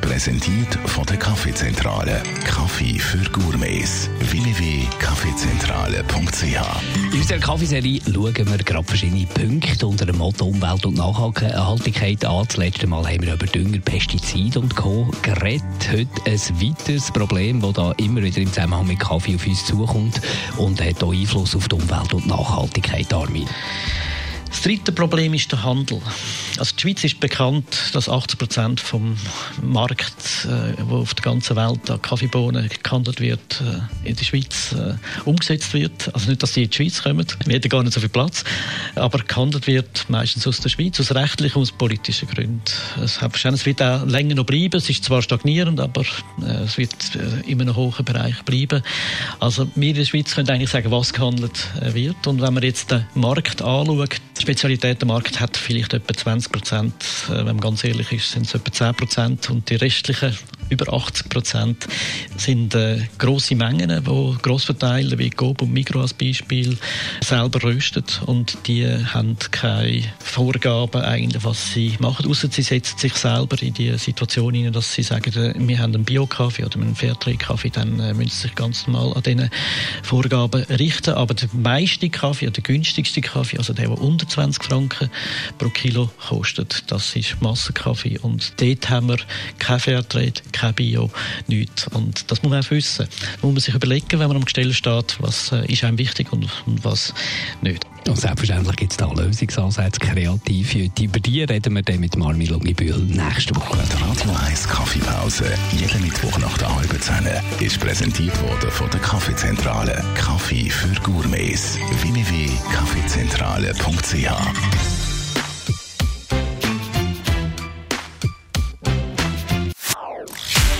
Präsentiert von der Kaffeezentrale. Kaffee für Gourmets. www.kaffeezentrale.ch In unserer Kaffeeserie schauen wir gerade verschiedene Punkte unter dem Motto Umwelt und Nachhaltigkeit an. Das letzte Mal haben wir über Dünger, Pestizide und Co. geredet. Heute ein weiteres Problem, das da immer wieder im Zusammenhang mit Kaffee auf uns zukommt und hat auch Einfluss auf die Umwelt und Nachhaltigkeit, Armin. Das dritte Problem ist der Handel. Also die Schweiz ist bekannt, dass 80 Prozent vom Markt, äh, wo auf der ganzen Welt an Kaffeebohnen gehandelt wird, äh, in der Schweiz äh, umgesetzt wird. Also nicht, dass sie in die Schweiz kommen, wir hätten gar nicht so viel Platz, aber gehandelt wird meistens aus der Schweiz, aus rechtlichen und politischen Gründen. Es, es wird auch länger noch bleiben. Es ist zwar stagnierend, aber äh, es wird äh, in einem hohen Bereich bleiben. Also wir in der Schweiz können eigentlich sagen, was gehandelt äh, wird. Und wenn man jetzt den Markt anschaut, der Spezialitätenmarkt hat vielleicht etwa 20 Prozent. Äh, wenn man ganz ehrlich ist, sind es etwa 10 Prozent. Und die restlichen über 80 Prozent sind äh, grosse Mengen, wo Grossverteiler wie Coop und Migros als Beispiel selber rösten und die haben keine Vorgaben eigentlich, was sie machen, außer sie setzen sich selber in die Situation hinein, dass sie sagen, äh, wir haben einen Bio-Kaffee oder einen Fairtrade-Kaffee, dann äh, müssen sie sich ganz normal an diesen Vorgaben richten. Aber der meiste Kaffee, der günstigste Kaffee, also der, der unter 20 Franken pro Kilo kostet, das ist Massenkaffee und dort haben wir kein Fairtrade, kein Bio, nichts. Und das muss man auch wissen. Da muss man sich überlegen, wenn man am Gestell steht, was äh, ist einem wichtig und, und was nicht. Und selbstverständlich gibt es da Lösungsansätze, kreative. Über die reden wir dann mit Marmi Lungibühl nächste Woche. Die Radio 1 Kaffeepause, jeden Mittwoch nach der halben Zehn, ist präsentiert worden von der Kaffeezentrale. Kaffee für Gourmets. www.kaffeezentrale.ch